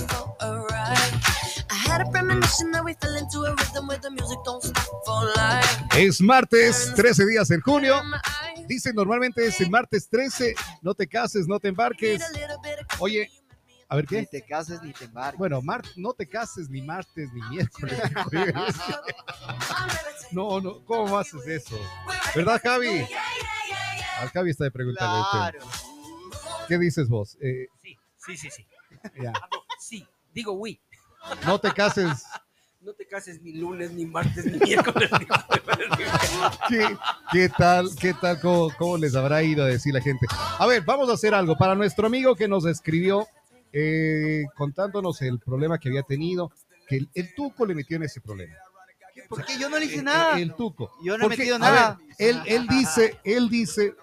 you for a ride. I had a premonition that we fell into a rhythm where the music don't stop for life. Es martes, 13 días en junio. Dicen normalmente es el martes 13. No te cases, no te embarques. Oye, a ver Ni qué. te cases ni te embarques. Bueno, mar- no te cases ni martes ni miércoles. ni. No, no, ¿cómo haces eso? ¿Verdad, Javi? Al Javi está de preguntarle. claro. ¿Qué dices vos? Eh, Sí, sí, sí, sí. ya. Digo oui. No te cases. No te cases ni lunes, ni martes, ni miércoles, ni jueves, ni ¿Qué, qué tal? ¿Qué tal? ¿Cómo, cómo les habrá ido a decir la gente? A ver, vamos a hacer algo. Para nuestro amigo que nos escribió eh, contándonos el problema que había tenido, que el, el Tuco le metió en ese problema. Porque yo no le hice nada. El, el Tuco. Yo no he Porque, metido nada. ver, él, él dice, él dice,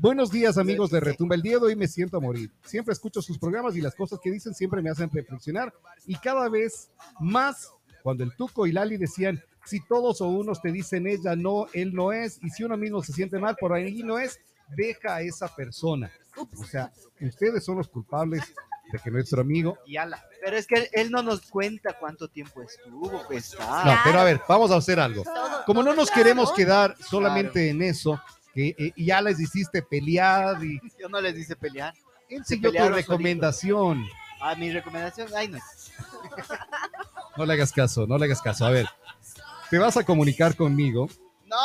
buenos días amigos de Retumba. El día de hoy me siento a morir. Siempre escucho sus programas y las cosas que dicen siempre me hacen reflexionar y cada vez más cuando el Tuco y Lali decían, si todos o unos te dicen ella no, él no es, y si uno mismo se siente mal por ahí no es, deja a esa persona. O sea, ustedes son los culpables de que nuestro amigo... Y ala. Pero es que él, no nos cuenta cuánto tiempo estuvo, pues. ah. No, pero a ver, vamos a hacer algo. Como no nos queremos quedar solamente en eso, que eh, ya les hiciste pelear y Yo no les dice pelear. él siguió tu recomendación. A mi recomendación, ay no. No le hagas caso, no le hagas caso. A ver, te vas a comunicar conmigo ¡No!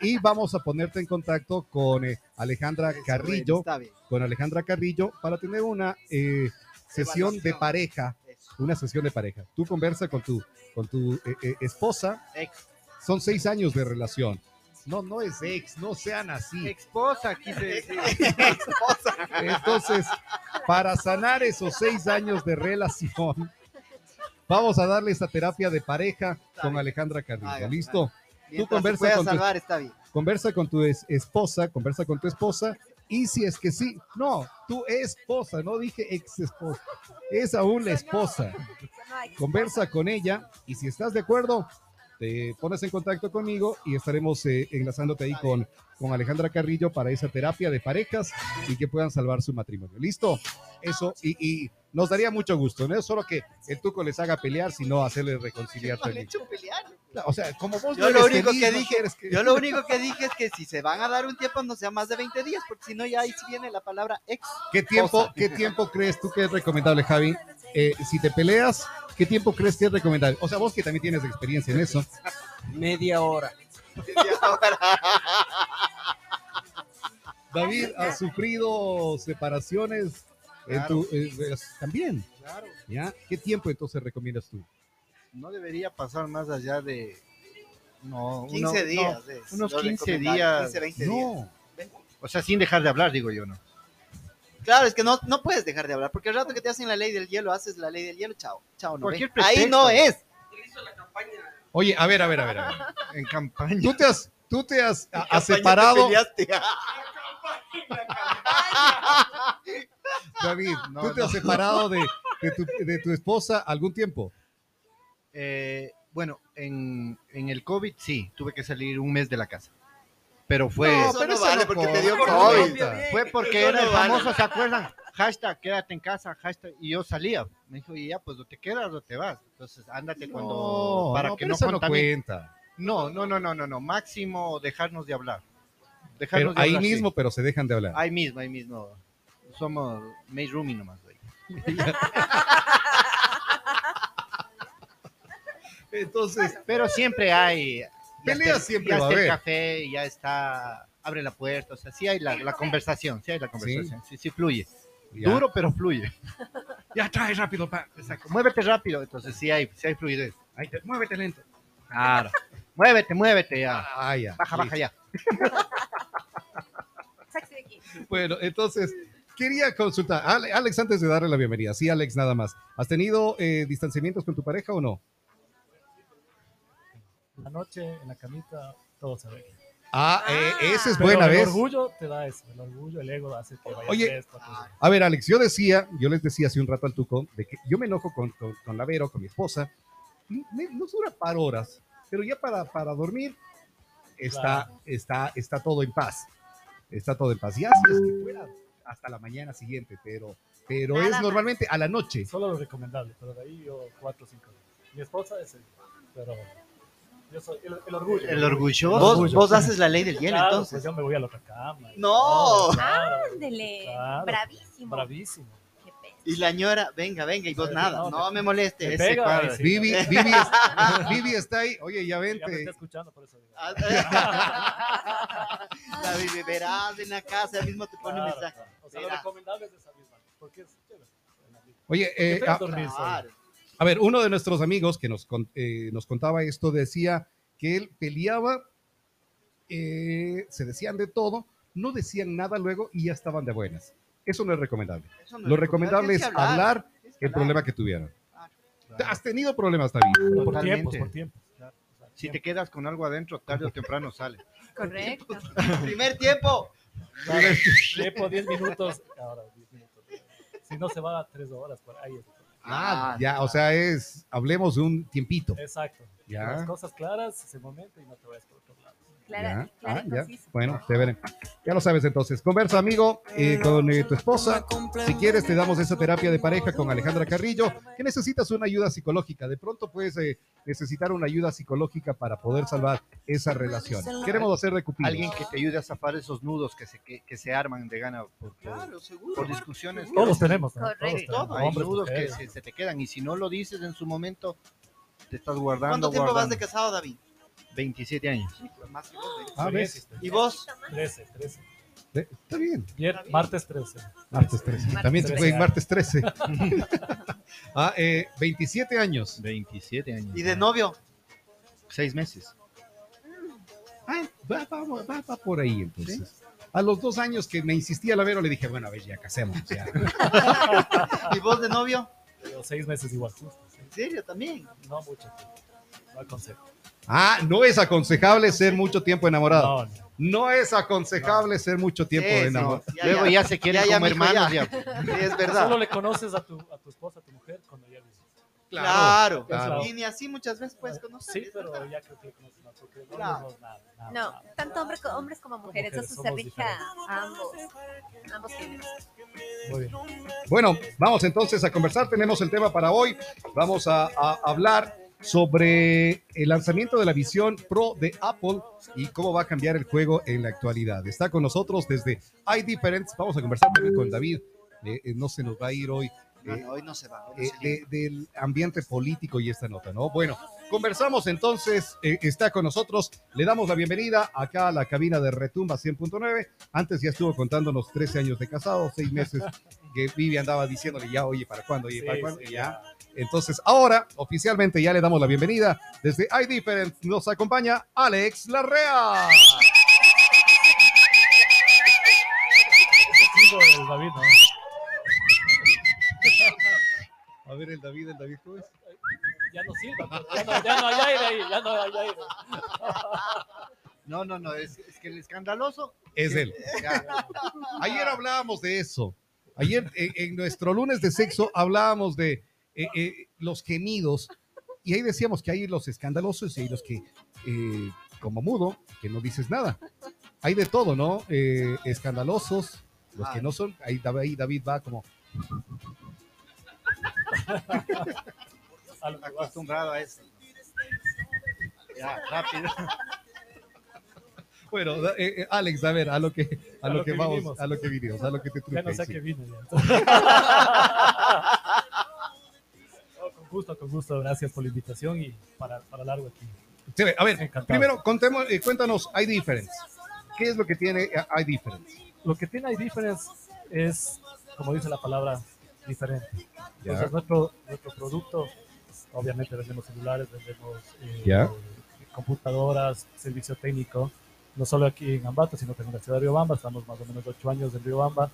y, y vamos a ponerte en contacto con eh, Alejandra Carrillo, Está bien. con Alejandra Carrillo para tener una eh, sesión de pareja, Eso. una sesión de pareja. Tú conversa con tu, con tu eh, esposa, Ex, son seis años de relación. No, no es ex, no sean así. esposa, quise decir. Entonces, para sanar esos seis años de relación, vamos a darle esta terapia de pareja con Alejandra Carrillo. ¿Listo? Mientras conversa con tu- salvar, está bien. Conversa con tu es- esposa, conversa con tu esposa. Y si es que sí, no, tu esposa, no dije ex esposa, es aún la esposa. Conversa con ella y si estás de acuerdo, te pones en contacto conmigo y estaremos eh, enlazándote ahí con, con Alejandra Carrillo para esa terapia de parejas y que puedan salvar su matrimonio. ¿Listo? Eso, y, y nos daría mucho gusto, no es solo que el tuco les haga pelear, sino hacerles reconciliar No también. hecho pelear. O sea, como vos Yo no lo único feliz, que no dije- que- Yo lo único que dije es que si se van a dar un tiempo no sea más de 20 días, porque si no ya ahí sí viene la palabra ex. ¿Qué tiempo, ¿Qué tiempo crees tú que es recomendable, Javi? Eh, si te peleas, ¿qué tiempo crees que es recomendable? O sea, vos que también tienes experiencia en eso. Media hora. David, ¿has sufrido separaciones en tu, eh, también? Claro, ¿Ya? ¿Qué tiempo entonces recomiendas tú? no debería pasar más allá de no, 15 uno- días. no, es unos lo 15 recomendable, días. 15, 20 días. No, o sea, sin dejar de hablar, digo yo, ¿no? Claro, es que no, no puedes dejar de hablar, porque el rato que te hacen la ley del hielo, haces la ley del hielo, chao. Chao, no. Cualquier. Ahí pretexto. no es. Oye, a ver, a ver, a ver. a ver. En campaña. Tú te has, tú te has, a- has separado, David, No, tú te no. has separado de, de tu, de tu esposa algún tiempo. Eh, bueno, en, en el COVID sí, tuve que salir un mes de la casa. Pero fue, No, eso no vale porque te dio. COVID. fue porque Eso era no el vale. famoso, ¿se acuerdan? Hashtag, quédate en casa, hashtag, y yo salía. Me dijo, y ya, pues o te quedas o te vas. Entonces, ándate cuando, No, para no, que pero no eso no cuenta. No, no, no, no, no, no, máximo dejarnos de hablar. Pero de ahí hablar, sí. mismo, pero se dejan de hablar. Ahí mismo, ahí mismo. Somos Maze Roomie nomás, güey. Entonces, Pero siempre hay. Está- siempre ya va a está el haber. café, ya está. Abre la puerta, o sea, sí hay la, la conversación, sí hay la conversación, sí, sí fluye. ya. Duro, pero fluye. Ya trae rápido, pa. Exacto. Muévete rápido, entonces sí hay, sí hay fluidez. Ahí te- muévete lento. Claro. muévete, muévete ya. Ah, ya. Baja, baja ya. Bueno, entonces, quería consultar. Ale- Alex, antes de darle la bienvenida. Sí, Alex, nada más. ¿Has tenido eh, distanciamientos con tu pareja o no? La noche, en la camita, todo se ve. Ah, eh, esa es Pero buena, el ¿ves? orgullo te da eso, el orgullo, el ego hace que vaya Oye, esto. A ver, Alex, yo decía, yo les decía hace un rato al Tuco, de que yo me enojo con, con, con la Vero, con mi esposa, y me- nos dura par horas, pero ya para, para dormir está, está, está todo en paz. Está todo en paz. Ya si es que fuera hasta la mañana siguiente, pero pero Nada es normalmente a la noche. Solo lo recomendable, pero de ahí yo cuatro o cinco días. Mi esposa es el, pero yo soy el, el orgullo. El orgulloso. Vos, orgullo. vos haces la ley del hielo, Claro, entonces. pues yo me voy a la otra cama. No. todo, claro. Ándele. Claro. Bravísimo. Bravísimo. Y la ñora, venga, venga, y vos Sí, nada. no, No me- me moleste. me ese pega, cuadro. sí. Vivi, Vivi, es- Vivi está ahí. Oye, ya Ya me vente. está escuchando, por eso. Ah, La Vivi, verás en la casa, ya mismo te pone un Claro, mensaje. claro. O sea, lo Verá. recomendable es esa misma, porque es chévere. Oye, eh, Porque a, dormir. Claro. A ver, uno de nuestros amigos que nos, eh, nos contaba esto decía que él peleaba, eh, se decían de todo, no decían nada luego y ya estaban de buenas. Eso no es recomendable. No Lo es recomendable es hablar que el hablar. problema que tuvieron. Claro. ¿Has tenido problemas, David? Por Totalmente. tiempos, por tiempos. claro. O sea, Si te quedas con algo adentro, tarde o temprano sale. Correcto. Primer tiempo. Claro, tiempo 10 minutos, ahora 10 minutos. Si no se va a 3 horas, por ahí es. Ah, ya, o sea, es, hablemos de un tiempito. Exacto. Ya. Las cosas claras, ese momento y no te vayas por otro lado. Clara, Ya, clara ah, ya. Bueno, te veré. Ya lo sabes entonces. Conversa, amigo, eh, con eh, tu esposa. Si quieres, te damos esa terapia de pareja con Alejandra Carrillo, que necesitas una ayuda psicológica. De pronto puedes eh, necesitar una ayuda psicológica para poder salvar esa relación. Queremos hacer de cupido. Alguien que te ayude a zafar esos nudos que se, que, que se arman de gana por, por, Claro, seguro. por discusiones. Todos tenemos, ¿no? Correcto. Todos tenemos. Hay Hombres, nudos que se, se te quedan y si no lo dices en su momento, te estás guardando. ¿Cuánto tiempo vas de casado, David? 27 años. Más que vos, ¿eh? Ah, ¿ves? ¿Y vos? 13, 13. Eh, Está bien. Vier- martes 13. Martes 13. Martes También se 13. fue en martes 13. ah, eh, 27 años. 27 años. ¿Y de novio? Seis meses. Ah, va, va, va, va- va por ahí entonces. A los dos años que me insistía la Vero, le dije, bueno, a ver, ya casemos. ya. ¿Y vos de novio? Pero 6 meses igual, justo. sí. ¿En serio también? No mucho. No aconsejo. Ah, no es aconsejable ser mucho tiempo enamorado. No, no. No es aconsejable ser mucho tiempo Sí, sí, enamorado. ya, Luego ya se Ya, ya, como mijo, hermanos. ya. Ya. Sí, es verdad. Solo le conoces a tu, a tu esposa, a tu mujer, cuando ya vives. Claro. claro. Y ni así muchas veces puedes conocer. Sí, pero verdad. ya creo que le conoces más. Porque no, Claro. no, nada, nada, No, nada. tanto hombre hombres como mujeres, mujeres eso se rige a ambos, ambos géneros. Muy bien. Bueno, vamos entonces a conversar. Tenemos el tema para hoy. Vamos a, a hablar sobre el lanzamiento de la visión Pro de Apple y cómo va a cambiar el juego en la actualidad. Está con nosotros desde iDifference. Vamos a conversar también con David. Eh, eh, no se nos va a ir hoy No, eh, no, hoy no se va. no eh, se liga. de- del ambiente político y esta nota, ¿no? Bueno, conversamos entonces, eh, está con nosotros, le damos la bienvenida acá a la cabina de Retumba 100.9, antes ya estuvo contándonos 13 años de casado, 6 meses que Vivi andaba diciéndole ya, oye, ¿para cuándo? Oye, ¿para Sí, cuándo? sí, ya. Entonces, ahora, oficialmente ya le damos la bienvenida, desde iDifferent nos acompaña Alex Larrea. Sigo el David, ¿no? A ver, el David, el David, ¿cómo es? Ya no sirve, ya no, ya no hay aire ahí, ya no hay aire. No, no, no. Es, es que el escandaloso. Es él. Ya. Ayer hablábamos de eso. Ayer en nuestro lunes de sexo hablábamos de eh, eh, los gemidos y ahí decíamos que hay los escandalosos y hay los que, eh, como mudo, que no dices nada. Hay de todo, ¿no? Escandalosos, los que no son. Ahí, Dav- ahí David va como. Acostumbrado a eso. Ya, rápido. Bueno, eh, Alex, a ver, a lo que, a, lo, que, vamos, vinimos. a lo que vinimos, a lo que te Ya no sé sí. qué vine. ya. Gusto, con gusto. Gracias por la invitación y para, para largo aquí. Sí, A ver, Encantado. primero, contemos, eh, cuéntanos, hay difference. ¿Qué es lo que tiene eh, hay difference? Lo que tiene iDifference es, como dice la palabra, diferente. Ya. Entonces, nuestro, nuestro producto, obviamente vendemos celulares, vendemos eh, Ya. eh, computadoras, servicio técnico, no solo aquí en Ambato, sino también en la ciudad de Riobamba. Estamos más o menos ocho años en Riobamba.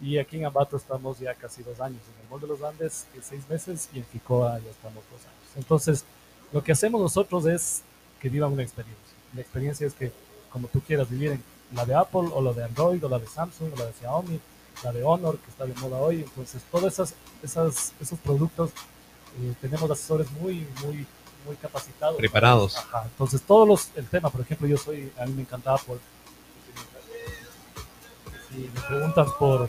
Y aquí en Ambato estamos ya casi dos años. En el Mall de los Andes, seis meses, y en Ficoa ya estamos dos años. Entonces, lo que hacemos nosotros es que vivan una experiencia. La experiencia es que, como tú quieras vivir en la de Apple, o la de Android, o la de Samsung, o la de Xiaomi, la de Honor, que está de moda hoy. Entonces, todos esas, esas, esos productos eh, tenemos asesores muy, muy, muy capacitados. Preparados. Ajá, Entonces, todos los, el tema, por ejemplo, yo soy, a mí me encanta Apple. Si me preguntan por,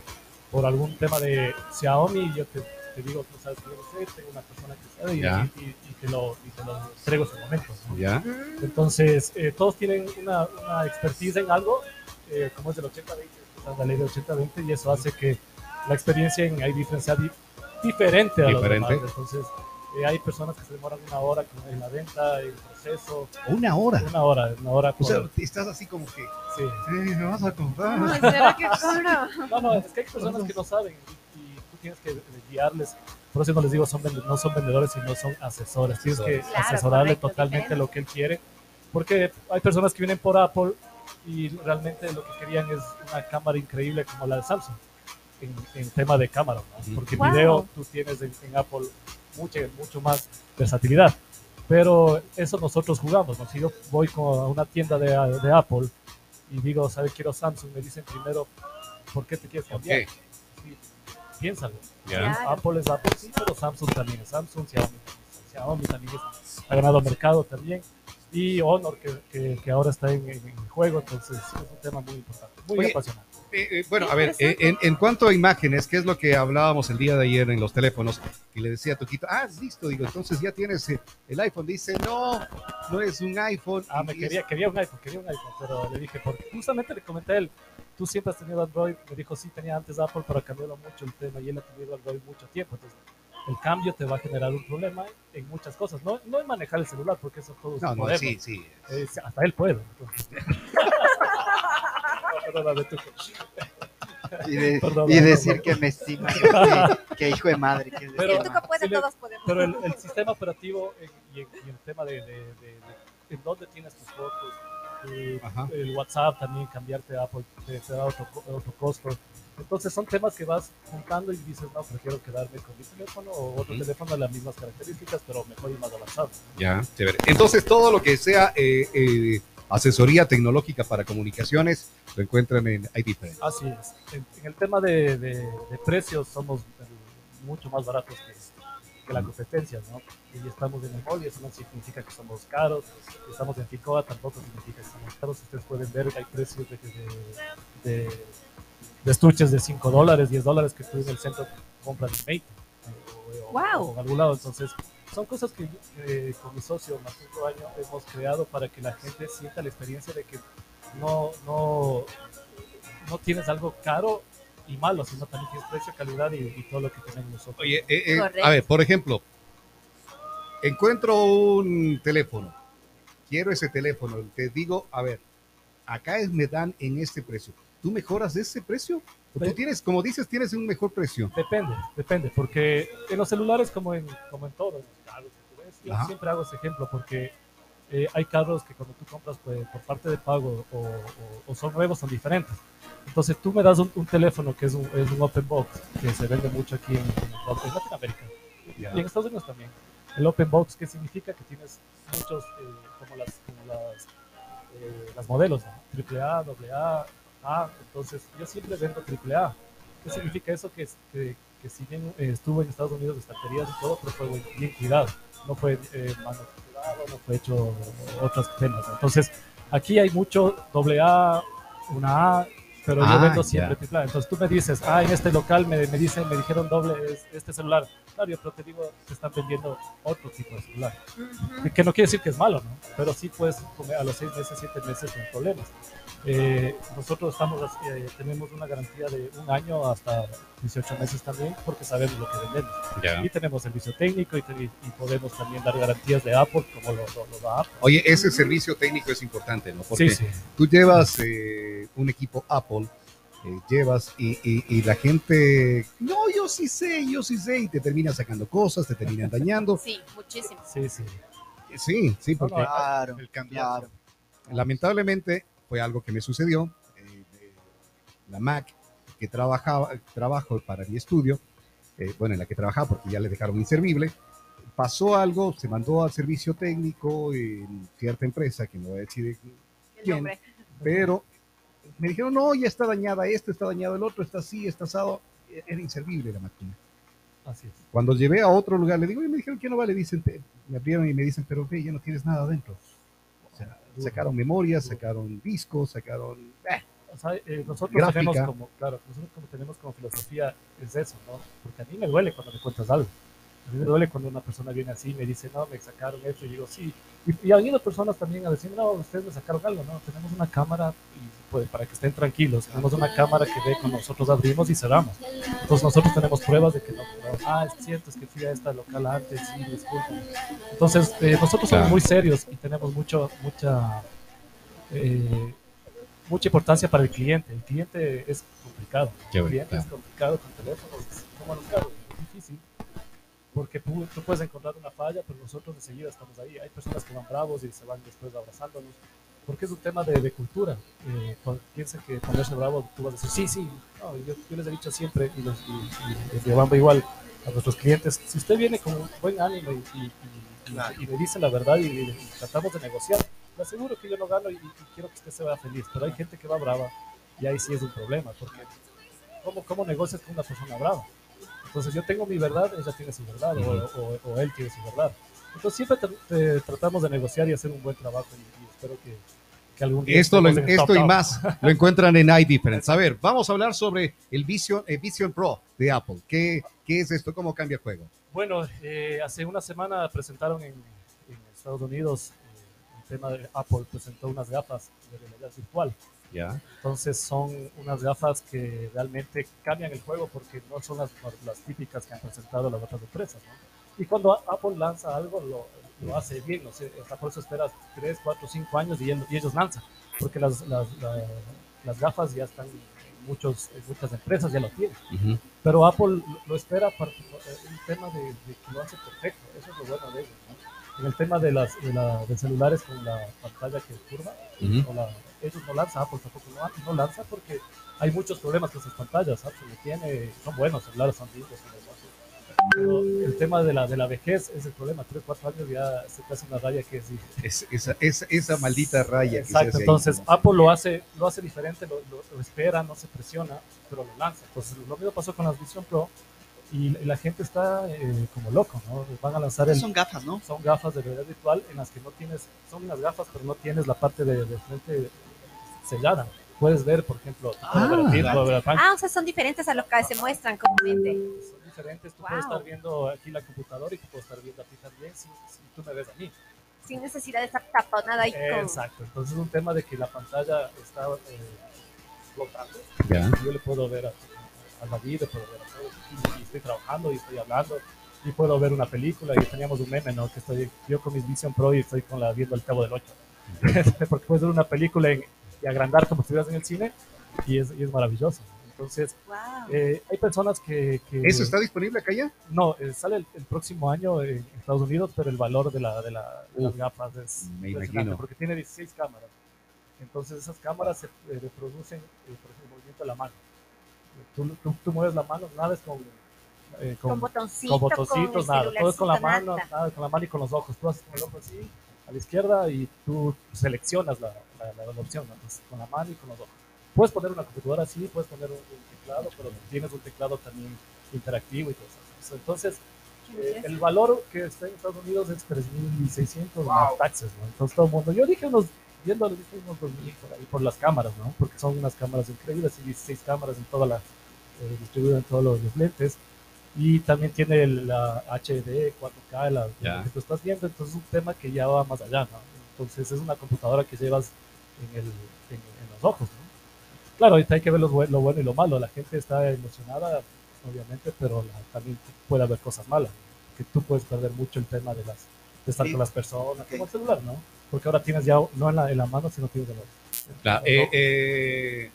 por algún tema de Xiaomi, yo te, te digo, tú sabes que yo no sé, tengo una persona que sabe y, y- y- y te lo, y te lo entrego en su momento. ¿no? ¿Ya? Entonces, eh, todos tienen una, una expertise en algo, eh, como es del 80-20, o sea, la ley del 80-20, y eso hace que la experiencia en iDifference sea di- diferente a Diferente. los demás. Entonces, eh, hay personas que se demoran una hora con- en la venta, en el proceso, Una hora. una hora, una hora. O sea, estás así como que, sí. "Eh, me vas a comprar. Ay, ¿será que? No, no, es que hay personas que no saben y, y tú tienes que guiarles. Por eso no les digo, son no son vendedores, sino son asesores. Tienes que Claro, asesorarle correcto, totalmente diferente. lo que él quiere. Porque hay personas que vienen por Apple y realmente lo que querían es una cámara increíble como la de Samsung en, en tema de cámara. ¿no? Porque Wow. video tú tienes en, en Apple mucha, mucho más versatilidad. Pero eso nosotros jugamos. ¿no? Si yo voy a una tienda de, de Apple y digo, ¿sabes? Quiero Samsung, me dicen primero, ¿por qué te quieres cambiar? Sí, piénsalo. Apple es Apple, sí, pero Samsung también es Samsung, Xiaomi, Xiaomi también es- ha ganado mercado también. Y Honor, que, que, que ahora está en, juego, entonces es un tema muy importante, muy Oye, apasionante. Eh, eh, bueno, a ver, eh, en, en cuanto a imágenes, ¿qué es lo que hablábamos el día de ayer en los teléfonos? Y le decía a Toquito, ah, listo, digo, entonces ya tienes eh, el iPhone. Dice, no, no es un iPhone. Ah, me quería, quería un iPhone, quería un iPhone, pero le dije, porque justamente le comenté a él, tú siempre has tenido Android, me dijo, sí, tenía antes Apple, pero cambió mucho el tema y él ha tenido Android mucho tiempo, entonces el cambio te va a generar un problema en muchas cosas, no, no en manejar el celular, porque eso todo es No, no, sí, sí. Eh, hasta él puede. No, perdóname, tú. Y, de- Perdón, y decir perdón. que me estima, que, que hijo de madre. Que Pero- Si el Tuco puede, sí le- todos podemos. Pero el, el sistema operativo en- y, en, y el tema de, de, de- de- en dónde tienes tus fotos, eh, Ajá. el WhatsApp también, cambiarte a Apple, te, te da otro, otro costo. Entonces son temas que vas juntando y dices, no, prefiero quedarme con mi teléfono o otro Ujú. teléfono de las mismas características, pero mejor y más avanzado. Ya, chévere. Entonces, todo lo que sea eh, eh, asesoría tecnológica para comunicaciones lo encuentran en iDifferent. Así es. En, en el tema de, de- de precios somos mucho más baratos que, que la competencia, ¿no? Y estamos en el mall y eso no significa que somos caros. Estamos en Ficoa, tampoco significa que somos caros. Ustedes pueden ver que hay precios de, de, de- de estuches de 5 dólares, 10 dólares que tú en el centro compras en 20 eh, o, o- Wow. o en algún lado. Entonces, son cosas que eh, con mi socio Martín Año hemos creado para que la gente sienta la experiencia de que no, no, no tienes algo caro y malo, sino también tienes precio, calidad y, y todo lo que tenemos nosotros. Oye, eh, eh, a ver, por ejemplo, encuentro un teléfono, quiero ese teléfono, te digo, a ver, acá es, me dan en este precio. ¿Tú mejoras ese precio? ¿O tú tienes, como dices, tienes un mejor precio? Depende, depende, porque en los celulares como en, como en todo, en los carros, yo Ajá. siempre hago ese ejemplo porque eh, hay carros que cuando tú compras pues, por parte de pago o, o- o son nuevos son diferentes. Entonces tú me das un, un teléfono que es un, es un open box, que se vende mucho aquí en, en Latinoamérica y en Estados Unidos también. El open box, que significa que tienes muchos, eh, como las, como las, eh, las modelos, ¿no? AAA, AA, A. Entonces, yo siempre vendo AAA. ¿Qué significa eso? Que, es- que, que si bien eh, estuvo en Estados Unidos, estanterías y todo, pero fue bien, bien cuidado. No fue eh, manufacturado, no fue hecho otros temas. Entonces, aquí hay mucho AA, una A, pero yo Ah, vendo siempre AAA. Entonces tú me dices, ah, en este local me, me dicen, me dijeron doble es- este celular. Claro, yo- pero te digo, te están vendiendo otro tipo de celular. Que- Que no quiere decir que es malo, ¿no? Pero sí, comer a los seis meses, siete meses sin problemas. Eh, nosotros estamos, eh, tenemos una garantía de un año hasta 18 meses también, porque sabemos lo que vendemos. Ya. Y tenemos servicio técnico y, y podemos también dar garantías de Apple, como lo, lo- lo da Apple. Oye, ese servicio técnico es importante, ¿no? Porque Sí, sí. tú llevas eh, un equipo Apple, eh, llevas y, y- y la gente, no, yo sí sé, yo sí sé, y te termina sacando cosas, te terminan dañando. Sí, muchísimo. Sí, sí. Sí, sí, porque Claro, el cambio, claro. lamentablemente fue algo que me sucedió. eh, de la Mac que trabajaba, trabajo para mi estudio, eh, bueno, en la que trabajaba porque ya le dejaron inservible, pasó algo, se mandó al servicio técnico en cierta empresa, que no voy a decir nombre. pero me dijeron, no, ya está dañada esto, está dañado el otro, está así, está asado. Era inservible la máquina. Así es. Cuando llevé a otro lugar, le digo, y me dijeron que no vale, dicen, te- me abrieron y me dicen, pero ve, ya no tienes nada adentro. Sacaron memoria, sacaron discos, sacaron... eh, O sea, eh, nosotros Gráfica. tenemos como, claro, nosotros como tenemos como filosofía es eso, ¿no? Porque a mí me duele cuando me cuentas algo. A mí me duele cuando una persona viene así y me dice, no, me sacaron esto, y digo, sí. Y, y han ido personas también a decir, no, ustedes me sacaron algo, ¿no? Tenemos una cámara, y, pues, para que estén tranquilos, tenemos una cámara que ve cuando nosotros abrimos y cerramos. Entonces nosotros tenemos pruebas de que no, no, ah, es cierto, es que fui a esta local antes, sí, disculpen. Entonces, eh, nosotros somos muy serios y tenemos mucho, mucha, eh, mucha importancia para el cliente. El cliente es complicado. Qué el cliente es complicado con teléfonos, como los es difícil. Porque tú, tú puedes encontrar una falla, pero nosotros enseguida estamos ahí. Hay personas que van bravos y se van después abrazándonos. Porque es un tema de, de cultura. Eh, piensan que ponerse bravo, tú vas a decir, sí, sí. No, yo, yo les he dicho siempre, y, los, y, igual, a nuestros clientes, si usted viene con buen ánimo y, me dice la verdad y, tratamos de negociar, le aseguro que yo no gano y, quiero que usted se vea feliz. Pero hay gente que va brava y ahí sí es un problema, porque ¿cómo, cómo negocias con una persona brava? Entonces yo tengo mi verdad, ella tiene su verdad, o, o- o él tiene su verdad. Entonces siempre tra- eh, tratamos de negociar y hacer un buen trabajo y, y espero que, que algún día... Esto, lo- el esto top y top. más lo encuentran en iDifference. A ver, vamos a hablar sobre el Vision, eh, Vision Pro de Apple. ¿Qué, ¿Qué es esto? ¿Cómo cambia el juego? Bueno, eh, hace una semana presentaron en, en Estados Unidos eh, el tema de Apple, presentó unas gafas de realidad virtual. Ya. Entonces son unas gafas que realmente cambian el juego porque no son las, las típicas que han presentado las otras empresas. ¿no? Y cuando Apple lanza algo, lo, lo hace bien. No hasta por eso esperas 3, 4, 5 años y, y ellos lanzan. Porque las, las, la- las gafas ya están, en muchos, muchas empresas ya lo tienen. Ujú. Pero Apple lo- espera para el tema de, de que lo hace perfecto. Eso es lo bueno de ellos. En el tema de, las, de, la, de celulares con la pantalla que curva, Ujú. o la- ellos no lanzan, Apple tampoco no, no lanza porque hay muchos problemas con sus pantallas. Apple tiene, son buenos, celulares hermosos. Pero el tema de la, de la vejez es el problema. 3, 4 años ya se te hace una raya que es Es- esa, esa, esa maldita raya que se Exacto, hace ahí. entonces Apple lo hace, lo hace diferente, lo, lo- lo espera, no se presiona, pero lo lanza. Entonces lo mismo pasó con las Vision Pro y, y la gente está eh, como loco, ¿no? Van a lanzar el, Son gafas, ¿no? son gafas de realidad virtual en las que no tienes, son unas gafas, pero no tienes la parte de, de frente sellada. Puedes ver, por ejemplo, ti, Ah. Ah, o sea, son diferentes a lo que se muestran comúnmente. son diferentes, tú puedes estar viendo aquí la computadora y tú puedes estar viendo a ti también si, si tú me ves a mí. Sin necesidad de estar taponada ahí con... Exacto, entonces es un tema de que la pantalla está eh, flotando. Yo le puedo ver a, a David, puedo ver a todos, y, y estoy trabajando y estoy hablando, y puedo ver una película, y teníamos un meme, ¿no? Que estoy yo con mis Vision Pro y estoy con la viendo el Cabo del 8. Porque puedes ver una película en- y agrandar como si estuvieras en el cine, y es, y es maravilloso. Entonces, Wow. eh, hay personas que... que ¿Eso está disponible acá ya? no, eh, sale el, el próximo año en Estados Unidos, pero el valor de, la, de, la, de las gafas es me imagino. porque tiene 16 cámaras. Entonces esas cámaras se eh, reproducen eh, por ejemplo, el movimiento de la mano. Tú, tú, tú mueves la mano, nada es con, eh, Con con, botoncitos, con botoncitos, nada. Todo es con la mano, nada. nada, con la mano y con los ojos. Tú haces con el ojo así, a la izquierda, y tú seleccionas la, la, la- la opción, ¿no? Entonces, con la mano y con los ojos. Puedes poner una computadora así, puedes poner un, un teclado, pero tienes un teclado también interactivo y todo eso. Entonces, eh, el valor que está en Estados Unidos es 3.600 más taxes, ¿no? Entonces todo el mundo, yo dije unos, viéndolo, dije unos 2.000 por ahí, por las cámaras, ¿no? Porque son unas cámaras increíbles y 16 cámaras en toda la, eh, distribuidas en todos los, los lentes. Y también tiene el- la HD, 4K, la, lo que tú estás viendo, entonces es un tema que ya va más allá, ¿no? Entonces es una computadora que llevas en, el, en, en los ojos, ¿no? Claro, ahorita hay que ver lo, lo bueno y lo malo. La gente está emocionada, obviamente, pero la- también puede haber cosas malas. Que tú puedes perder mucho el tema de, las, de estar Sí. con las personas, Ok. como el celular, ¿no? Porque ahora tienes ya, no en la, en la mano, sino tienes en los Claro, eh, eh,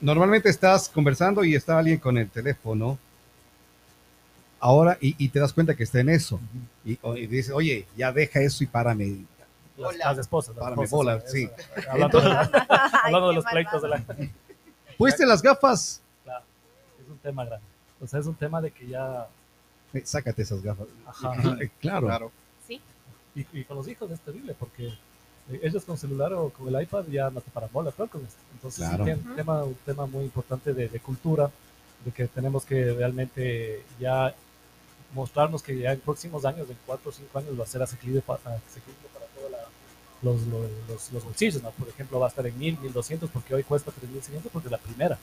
normalmente estás conversando y está alguien con el teléfono. Ahora, y, y te das cuenta que está en eso. Y, y dices, oye, ya deja eso y párame. las, Hola. las esposas. Las Párame esposas, bola, eso, sí. Hablando, de, Ay, hablando de los pleitos de la... Pueste las gafas. Claro, es un tema grande. O sea, es un tema de que ya... Eh, Sácate esas gafas. Ajá. Eh, Claro. Claro. Y, y con los hijos es terrible porque eh, ellos con celular o con el iPad ya no te paran bola con esto. Entonces Claro. tiene un tema, un tema muy importante de, de cultura, de que tenemos que realmente ya mostrarnos que ya en próximos años, en cuatro o cinco años, va a ser asequible para, asequible para los, los- los bolsillos, ¿no? Por ejemplo, va a estar en 1000, 1200 porque hoy cuesta 3500 porque es la primera.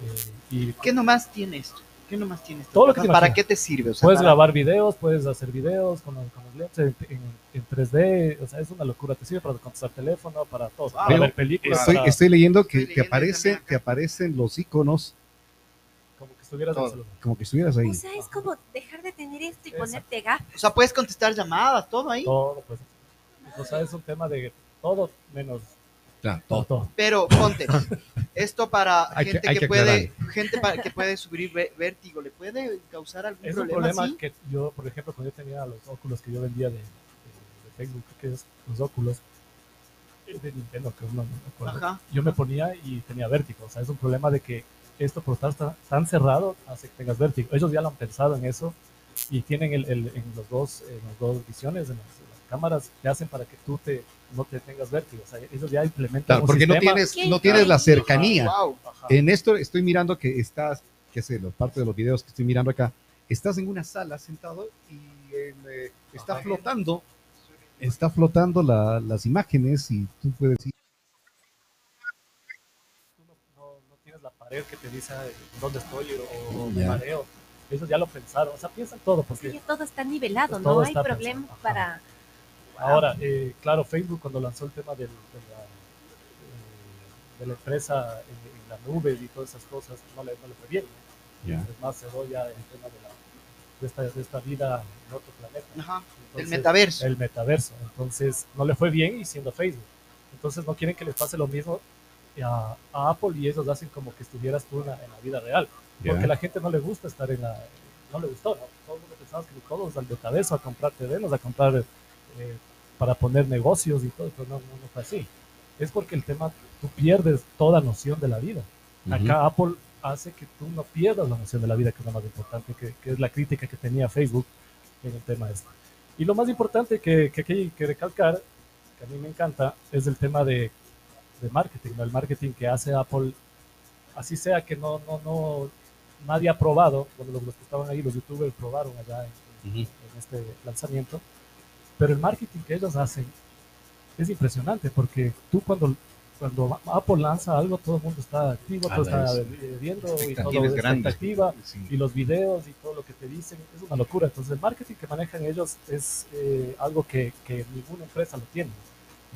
Eh, y ¿Qué nomás tiene esto? ¿Qué nomás tiene esto? Todo lo que te ¿Para qué te sirve? O sea, puedes para- grabar videos, puedes hacer videos con, los- con los lentes en, en- en 3D, o sea, es una locura, te sirve para contestar teléfono, para todo, para Veo- ver películas, Estoy, para- estoy leyendo que, Estoy leyendo aparece, que aparecen los iconos como que estuvieras celular. como que estuvieras ahí. O sea, es como dejar de tener esto y Exacto. ponerte gafas. O sea, puedes contestar llamadas, todo ahí. Todo, pues. O sea, es un tema de todo menos Claro, todo. Pero ponte, esto para Hay que- gente hay que, que puede, gente para, que puede sufrir vértigo, ¿le puede causar algún Es un problema? problema así? que yo, por ejemplo, cuando yo tenía los óculos que yo vendía de, de- de Facebook, que es los óculos de Nintendo, que no, no me acuerdo. Ajá. yo me ponía y tenía vértigo. O sea, es un problema de que esto por estar tan, cerrado hace que tengas vértigo. Ellos ya lo han pensado en eso y tienen el, el- en los dos, en las dos visiones, en las cámaras, que hacen para que tú te, no te tengas vértigo. O sea, ellos ya implementan Claro, un porque no tienes, no tienes la cercanía. Wow. Ajá. En esto estoy mirando que estás, qué sé, parte de los videos que estoy mirando acá, estás en una sala sentado y en, eh, está Ajá. flotando, está flotando la- las imágenes y tú puedes ir. tú no, no- no tienes la pared que te dice dónde estoy o, o me mareo. Ellos ya lo pensaron, o sea, piensan todo, porque ya todo está nivelado, Todo no hay está problema pensado, para... ahora, eh, claro, Facebook cuando lanzó el tema del- de, la, eh, de la empresa en, en la nube y todas esas cosas, no le, no le fue bien. ¿no? Es más, se ya el tema de, la, de, esta, de esta vida en otro planeta. Ajá. El metaverso. el metaverso. Entonces, no le fue bien y siendo Facebook. Entonces, no quieren que les pase lo mismo a, a Apple y ellos hacen como que estuvieras tú en la, en la vida real. Porque a la gente no le gusta estar en la. No le gustó, ¿no? Todo el mundo pensaba que todos al metaverso a comprar terrenos, a comprar eh, para poner negocios y todo, pero no, no, no fue así. Es porque el tema, tú pierdes toda noción de la vida. Acá Apple hace que tú no pierdas la noción de la vida, que es lo más importante, que, que es la crítica que tenía Facebook en el tema este. Y lo más importante que, que aquí hay que recalcar, que a mí me encanta, es el tema de, de marketing, ¿no? el marketing que hace Apple, así sea que no, no, no, nadie ha probado, bueno, los, los que estaban ahí, los youtubers probaron allá en, en este lanzamiento, pero el marketing que ellos hacen es impresionante, porque tú cuando cuando Apple lanza algo, todo el mundo está activo, todo está es- viendo y todo es expectativa Sí. y los videos y todo lo que te dicen es una locura. Entonces el marketing que manejan ellos es eh, algo que, que ninguna empresa lo tiene.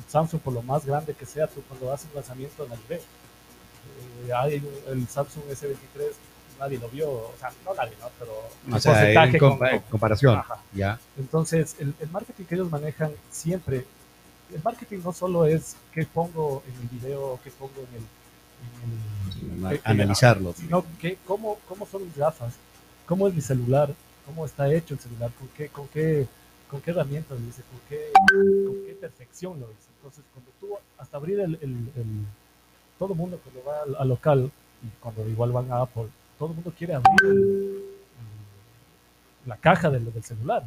Samsung, por lo más grande que sea, tú cuando haces un lanzamiento nadie ve. Eh, hay el Samsung S23, nadie lo vio, o sea, no nadie, ¿no? Pero O el sea, en porcentaje con- compa- con- comparación, Ajá. ya. entonces, el, el marketing que ellos manejan siempre, el marketing no solo es qué pongo en el video, qué pongo en el... en el- que- Analizarlo. sino que, cómo, cómo son mis gafas, cómo es mi celular, cómo está hecho el celular, con qué, con qué, con qué herramientas lo hice, con qué, con qué perfección lo hice. Entonces, cuando tú, hasta abrir el... el- el- todo el mundo cuando va al, al local, y cuando igual van a Apple, todo el mundo quiere abrir el- la caja del, del celular.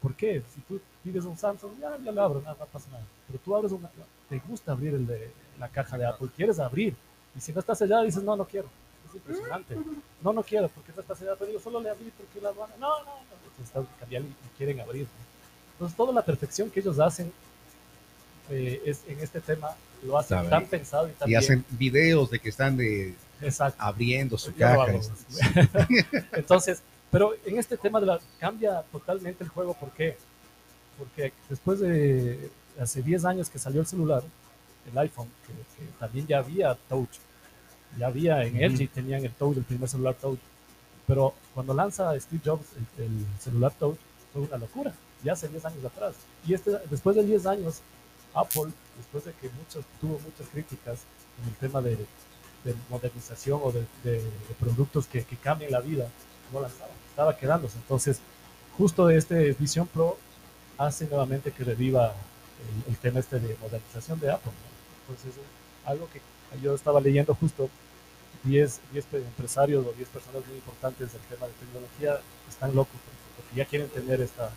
¿Por qué? Si tú pides un Samsung, ya, ya lo abro, nada, no pasa nada. Pero tú abres una, te gusta abrir el de, la caja de Apple, quieres abrir. Y si no estás allá, dices, no, no quiero. Es impresionante. No, no quiero, porque no estás allá, pero yo solo le abrí porque la aduana. No, no, no. Están cambiando y quieren abrir. ¿no? Entonces, toda la perfección que ellos hacen eh, es, en este tema lo hacen Saben. tan pensado y tan Y bien. hacen videos de que están de, Exacto. abriendo su caja. Entonces, pero en este tema de la, cambia totalmente el juego. ¿Por qué? Porque después de hace 10 años que salió el celular, el iPhone, que, que también ya había Touch, ya había en LG, tenían el Touch, el primer celular Touch. Pero cuando lanza Steve Jobs el, el celular Touch, fue una locura, ya hace 10 años atrás. Y este, después de 10 años, Apple, después de que muchos, tuvo muchas críticas en el tema de, de modernización o de, productos que, que cambien la vida, no lanzaba, estaba quedándose. Entonces, justo este Vision Pro hace nuevamente que reviva el, tema este de modernización de Apple. Entonces, es algo que yo estaba leyendo justo 10, 10 pe- empresarios o 10 personas muy importantes del tema de tecnología están locos porque, ya quieren tener esta,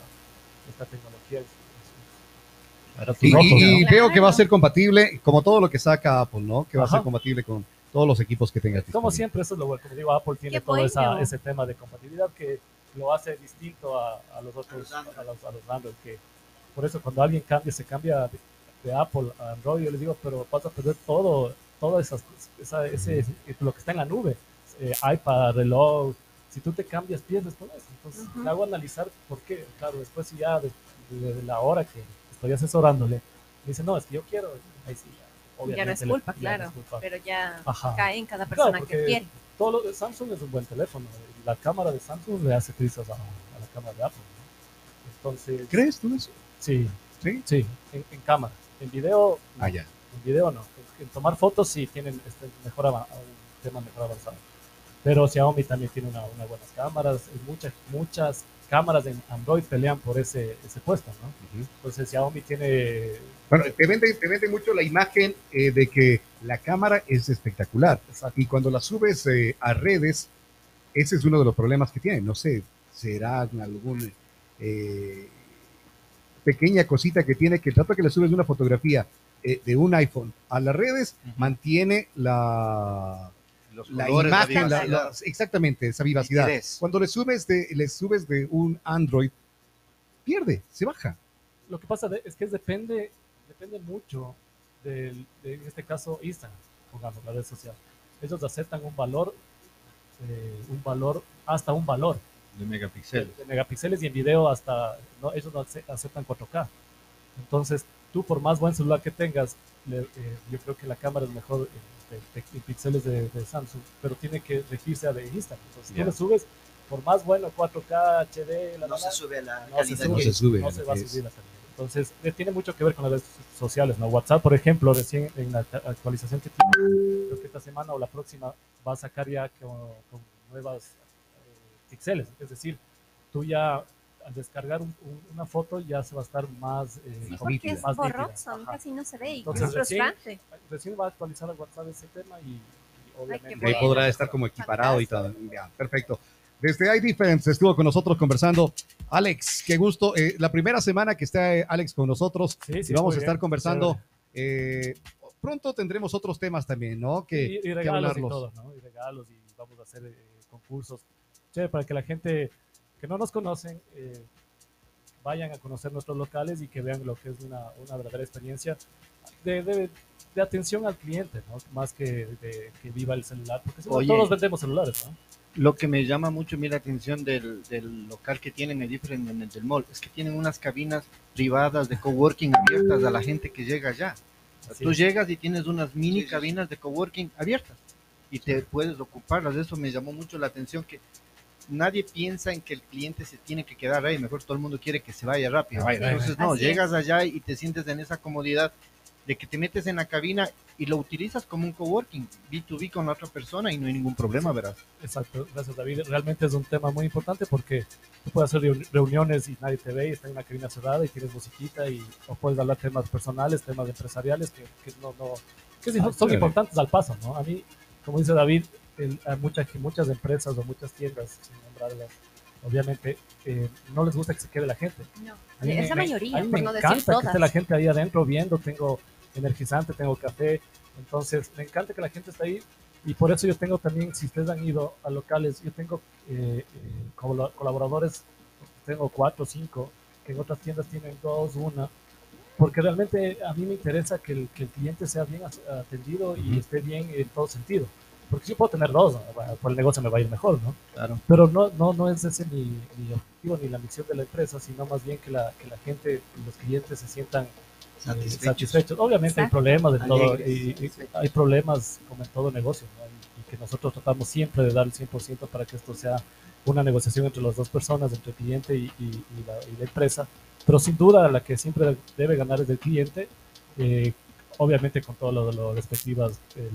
esta tecnología en sus- para sus Y, y- y veo que va a ser compatible, como todo lo que saca Apple, ¿no? Que va a Ajá. ser compatible con todos los equipos que tengas. Como siempre, eso es lo bueno. Como digo, Apple tiene todo esa- ese tema de compatibilidad que lo hace distinto a, a los otros, A los Android. a los, a los Android, que por eso cuando alguien cambia, se cambia de, de Apple a Android, yo les digo, pero vas a perder todo, todo esas, esa, ese, lo que está en la nube, eh, iPad, reloj, si tú te cambias, pierdes todo eso. Entonces, Ujú. me hago analizar por qué. Claro, después si ya de, de- de la hora que estoy asesorándole, dice, no, es que yo quiero, ahí sí, ya, obviamente. Ya no es le- culpa, no claro. es culpa. Pero ya Ajá. cae en cada Claro, persona porque que quiere. todo lo de Samsung es un buen teléfono. La cámara de Samsung le hace trizas a, a la cámara de Apple. ¿no? Entonces, ¿Crees tú eso? sí, Sí. sí, en, en cámara. En video, Ah, ya. en video no. En, en tomar fotos sí tienen este mejor un tema mejor avanzado. Pero Xiaomi también tiene una, una buenas cámaras. Muchas, muchas cámaras en Android pelean por ese, ese puesto, ¿no? Ujú. Entonces Xiaomi tiene... Bueno, te vende, te vende mucho la imagen eh, de que la cámara es espectacular. Exacto. Y cuando la subes eh, a redes, ese es uno de los problemas que tiene. No sé, será algún eh, pequeña cosita que tiene que el rato que le subes una fotografía de un iPhone a las redes, mantiene la, Los la colores, imagen, la- vivacidad. la- exactamente, esa vivacidad. Cuando le subes de, le subes de un Android, pierde, se baja. Lo que pasa de- es que depende, depende mucho del, de, en este caso, Instagram, pongamos la red social. Ellos aceptan un valor, eh, un valor, hasta un valor de de, megapíxeles. de megapíxeles y en video hasta, no, ellos no ace- aceptan 4K. Entonces, tú por más buen celular que tengas, le- eh, yo creo que la cámara es mejor en, de- de- píxeles de, de Samsung, pero tiene que regirse a de Instagram. Entonces, tú le subes, por más bueno 4K, HD, la, No la, se sube a la no se No se sube, no se va a subir la calidad. Entonces, eh, tiene mucho que ver con las redes sociales, ¿no? WhatsApp, por ejemplo, recién en la actualización que tiene, creo que esta semana o la próxima va a sacar ya con, con nuevas eh, píxeles. Es decir, tú ya al descargar un- un- una foto ya se va a estar más, eh, Más con- Porque es más borroso, casi no se ve y Entonces, es recién- frustrante. Recién va a actualizar el WhatsApp ese tema y, y obviamente... Y ahí podrá estar como equiparado y todo. Ya, perfecto. Desde iDifference estuvo con nosotros conversando. Alex, qué gusto. Eh, la primera semana que está eh, Alex con nosotros Sí, sí, y vamos a estar bien, conversando. eh, pronto tendremos otros temas también, ¿no? Que, y, y que regalos y hablarlos. todo, ¿no? Y regalos y vamos a hacer eh, concursos. Chévere, para que la gente que no nos conocen eh, vayan a conocer nuestros locales y que vean lo que es una, una verdadera experiencia de, de- de atención al cliente, ¿no? Más que de que viva el celular, porque si no, Oye. todos vendemos celulares, ¿no? Lo que me llama mucho a mí la atención del, del local que tienen el diferente en el del mall es que tienen unas cabinas privadas de coworking abiertas a la gente que llega allá. Así Tú es. llegas y tienes unas mini Sí, sí, sí. cabinas de coworking abiertas y te puedes ocuparlas. Eso me llamó mucho la atención que nadie piensa en que el cliente se tiene que quedar ahí. Mejor todo el mundo quiere que se vaya rápido. Entonces, no, Así es. llegas allá y te sientes en esa comodidad de que te metes en la cabina y lo utilizas como un coworking B2B con la otra persona y no hay ningún problema, verás. Exacto, gracias David. Realmente es un tema muy importante porque tú puedes hacer reuni- reuniones y nadie te ve y está en una cabina cerrada y tienes musiquita y o puedes hablar temas personales, temas empresariales que, que no, no que son- son importantes al paso, ¿no? A mí, como dice David, el- a muchas, muchas empresas o muchas tiendas, sin nombrarlas, obviamente eh, no les gusta que se quede la gente. No, A mí me- esa me- mayoría, a mí por me no decir encanta que esté la gente ahí adentro viendo, tengo energizante, tengo café, entonces me encanta que la gente esté ahí y por eso yo tengo también, si ustedes han ido a locales, yo tengo eh, eh, colaboradores, tengo cuatro o cinco, que en otras tiendas tienen dos, una, porque realmente a mí me interesa que el, que el cliente sea bien atendido y esté bien en todo sentido. Porque si yo puedo tener dos, ¿no? Bueno, por el negocio me va a ir mejor, ¿no? Claro. Pero no, no, no es ese mi, mi objetivo ni la misión de la empresa, sino más bien que la, que la gente, los clientes se sientan eh, Satisfechos. satisfechos. Obviamente hay problemas de todo, y- y hay problemas como en todo negocio, ¿no? y, y que nosotros tratamos siempre de dar el 100% para que esto sea una negociación entre las dos personas, entre el cliente y, y- y la, y la empresa. Pero sin duda la que siempre debe ganar es el cliente, eh, obviamente con todas las las respectivas eh,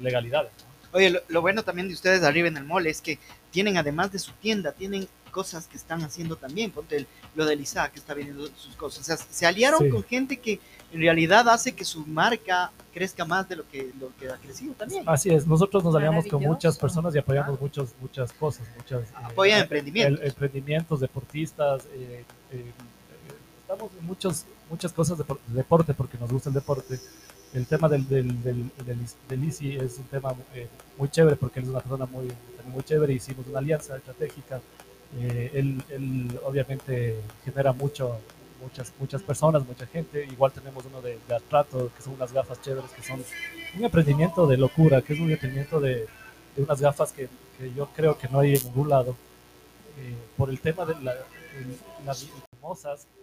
legalidades. ¿no? Oye, lo, lo bueno también de ustedes arriba en el mall es que tienen, además de su tienda, tienen cosas que están haciendo también. Ponte el- lo de Lisa, que está vendiendo sus cosas. O sea, se aliaron Sí. con gente que en realidad hace que su marca crezca más de lo que, lo que ha crecido también. Así es, nosotros nos aliamos con muchas personas y apoyamos muchas, muchas cosas, muchas eh, Apoyan emprendimientos. el- emprendimientos, deportistas, eh, eh, eh, estamos en muchos, muchas cosas de, por- de deporte porque nos gusta el deporte. El tema del, del, del, del, Easy es un tema eh, muy chévere porque él es una persona muy, muy chévere, hicimos una alianza estratégica. Eh, él, él obviamente genera mucho, muchas, muchas personas, mucha gente. Igual tenemos uno de, de Atrato, que son unas gafas chéveres, que son un emprendimiento de locura, que es un emprendimiento de, de unas gafas que, que yo creo que no hay en ningún lado. eh, por el tema de la, las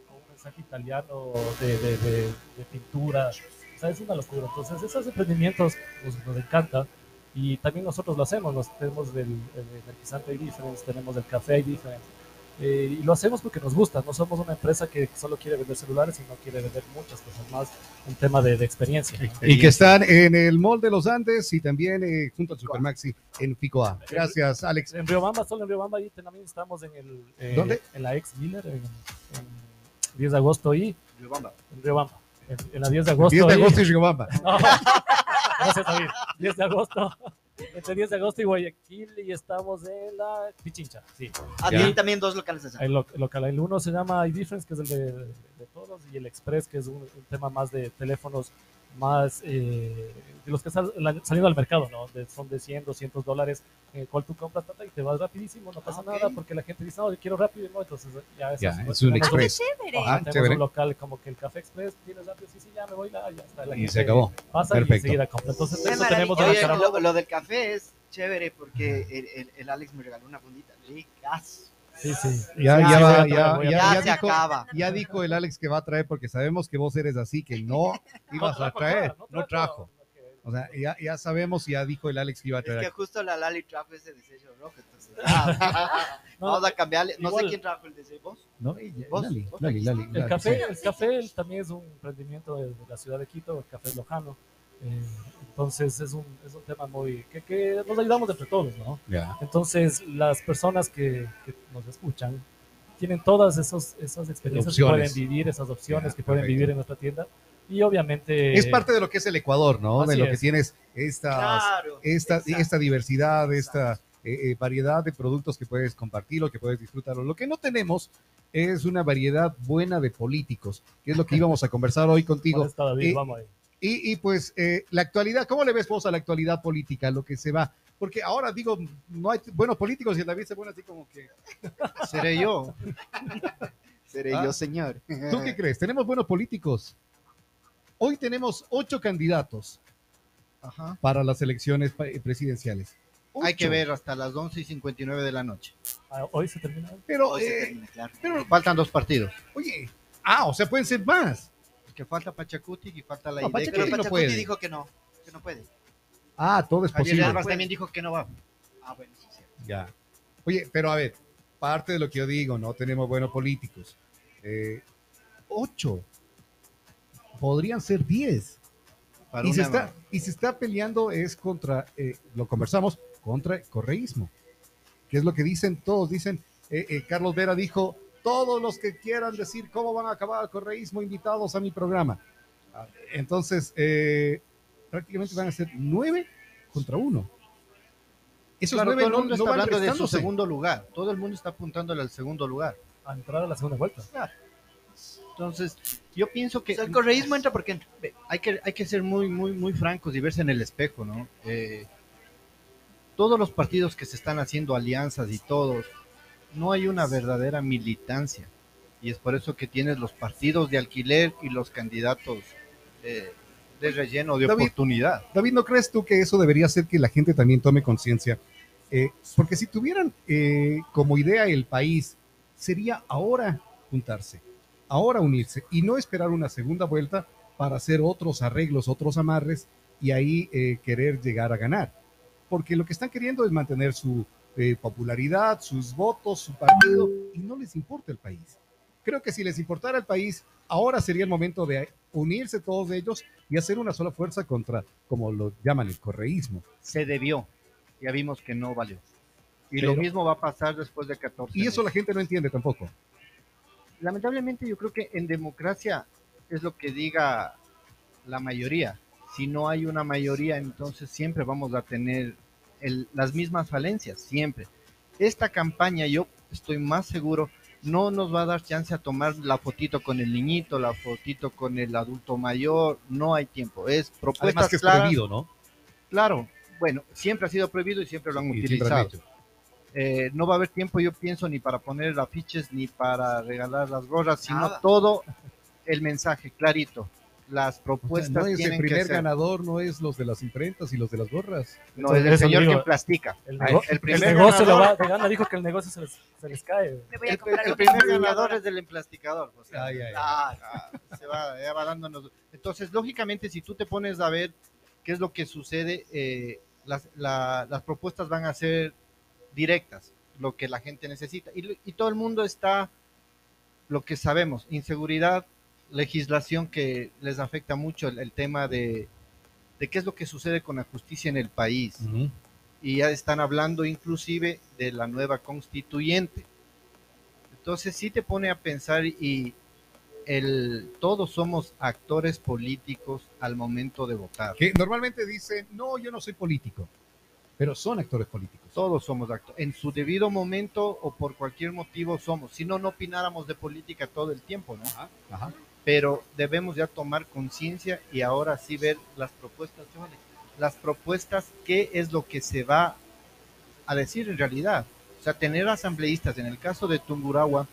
con un mensaje italiano de pintura. Sea, es una locura. Entonces, esos emprendimientos nos, nos encanta y también nosotros lo hacemos. Nos, tenemos del el energizante y difference, tenemos el café y difference. Eh, y lo hacemos porque nos gusta. No somos una empresa que solo quiere vender celulares, sino quiere vender muchas cosas más. Un tema de, de experiencia. ¿no? Y que están en el Mall de los Andes y también eh, junto al Supermaxi en Picoa. Gracias, Alex. En Riobamba, solo en Riobamba, y también estamos en el eh, ¿Dónde? en la ex Miller, en, en 10 de agosto y Riobamba. en Riobamba. La 10 de agosto. 10 de y- agosto y Riobamba. No. Gracias, David. 10 de agosto. Entre 10 de agosto y Guayaquil y estamos en la Pichincha. Sí. Ah, Ya. tienen también dos locales allá. El, lo- local. El uno se llama iDifference, que es el de, de- de todos, y el Express, que es un, un tema más de teléfonos más eh, de los que están saliendo al mercado, ¿no? De- son de 100, 200 dólares, en el cual tú compras tata, y te vas rapidísimo, no pasa Ok. nada, porque la gente dice, no, yo quiero rápido, no, entonces ya, eso es un Express. Ah, chévere. un local como que el Café Express, tienes rápido, sí, sí, ya me voy, la, ya está. La Y gente se acabó. Pasa Perfecto. y enseguida compra. Entonces, Qué eso tenemos de maravilla. la Oye, lo, lo del café es chévere porque el, el, el Alex me regaló una fundita. Ricas. Sí, sí. Ya, ya, va, ya, traer, ya, Ya, ya se dijo, acaba. ya dijo el Alex que va a traer porque sabemos que vos eres así, que no ibas a traer, no trajo. O sea, ya, ya sabemos, ya dijo el Alex que iba a Es que traer. justo la Lali trajo ese de sello rojo. Entonces, ah, No, vamos a cambiarle. No sé quién trajo el de sello. ¿Vos? No, ella- ¿Vos? Lali, ¿Vos Lali, Lali, El café, sí. el café también es un emprendimiento de, la ciudad de Quito, el café lojano. Eh, entonces es un, es un tema muy que, que nos ayudamos entre todos, ¿no? Ya. Entonces las personas que, que nos escuchan tienen todas esos, esas experiencias Opciones. que pueden vivir, esas opciones Ya, que pueden perfecto. vivir en nuestra tienda y obviamente Es parte de lo que es el Ecuador, ¿no? De lo que es. tienes estas, Claro. esta, esta diversidad, esta eh, eh, variedad de productos que puedes compartir o que puedes disfrutar. Lo que no tenemos es una variedad buena de políticos, que es lo que íbamos a conversar hoy contigo. ¿Dónde está David? eh, Vamos ahí. Y, y, pues eh, la actualidad, ¿cómo le ves vos a la actualidad política, lo que se va? Porque ahora digo, no hay buenos políticos y el David se pone así como que, Seré yo. Seré Ah. yo, señor. ¿tú qué crees? ¿Tenemos buenos políticos? Hoy tenemos ocho candidatos Ajá. para las elecciones eh, presidenciales. Hay que Ocho. ver hasta las 11 y 59 de la noche. Ah, Hoy se termina. Pero, Hoy se eh, termina, claro. pero, Faltan dos partidos. oye, ah, o sea, pueden ser más. Que falta Pachacuti y falta la No. Pachacuti no puede. dijo que no. Que no puede. Ah, todo es Javier posible. Herbas también dijo que no va. Ah, bueno, sí, sí. Ya. Oye, pero a ver, parte de lo que yo digo, no tenemos buenos políticos. Eh, ocho. Podrían ser diez. Para Y se, está, y se está peleando es contra, eh, lo conversamos, contra el correísmo. Que es lo que dicen todos. Dicen, eh, eh, Carlos Vera dijo, todos los que quieran decir cómo van a acabar el correísmo, invitados a mi programa. Ah, Entonces, eh, prácticamente van a ser nueve contra uno. Esos Claro, nueve todo el no, mundo no está hablando de su segundo lugar. Todo el mundo está apuntándole al segundo lugar. A entrar a la segunda vuelta. Entonces, yo pienso O que sea, el correísmo entra porque hay que, hay que ser muy, muy, muy francos y verse en el espejo, ¿no? Eh, todos los partidos que se están haciendo alianzas y todos, no hay una verdadera militancia. Y es por eso que tienes los partidos de alquiler y los candidatos eh, de relleno, de David, oportunidad. David, ¿no crees tú que eso debería hacer que la gente también tome conciencia? Eh, porque si tuvieran eh, como idea el país, sería ahora juntarse, ahora unirse y no esperar una segunda vuelta para hacer otros arreglos, otros amarres y ahí eh, querer llegar a ganar. Porque lo que están queriendo es mantener su eh, popularidad, sus votos, su partido y no les importa el país. Creo que si les importara el país, ahora sería el momento de unirse todos ellos y hacer una sola fuerza contra, como lo llaman, el correísmo. Se debió. Ya vimos que no valió. Y Pero- lo mismo va a pasar después de 14 Y eso la gente no entiende tampoco. lamentablemente yo creo que en democracia es lo que diga la mayoría. Si no hay una mayoría, entonces siempre vamos a tener el- las mismas falencias, siempre. Esta campaña, yo estoy más seguro, no nos va a dar chance a tomar la fotito con el niñito, la fotito con el adulto mayor, no hay tiempo. Es propuestas Además que es claras. prohibido, ¿no? Claro, bueno, siempre ha sido prohibido y siempre lo han utilizado. eh, no va a haber tiempo, yo pienso, ni para poner afiches ni para regalar las gorras, sino Nada. todo el mensaje clarito. Las O sea, propuestas no es el que primer ser. ganador, no es los de las imprentas y los de las gorras. No, es el señor digo, que plastica. El, nego- el el primer negocio lo ganador- va, de gana dijo que el negocio se les, se les cae. El, primer ganador es del emplasticador. o sea, Ay, ay, ay. ah, ah, se va, ya va dándonos. Entonces, lógicamente, si tú te pones a ver qué es lo que sucede, eh, las, la- las propuestas van a ser directas, lo que la gente necesita. Y, lo- y todo el mundo está, lo que sabemos, inseguridad, legislación que les afecta mucho, el, el tema de, de qué es lo que sucede con la justicia en el país y ya están hablando inclusive de la nueva constituyente. Entonces sí te pone a pensar y el, todos somos actores políticos al momento de votar. Que normalmente dicen, no, yo no soy político, pero son actores políticos. Todos somos actores. En su debido momento o por cualquier motivo somos. Si no, no opináramos de política todo el tiempo, ¿no? Ajá, ajá. Pero debemos ya tomar conciencia y ahora sí ver las propuestas. Las propuestas, qué es lo que se va a decir en realidad. O sea, tener asambleístas, en el caso de Tungurahua,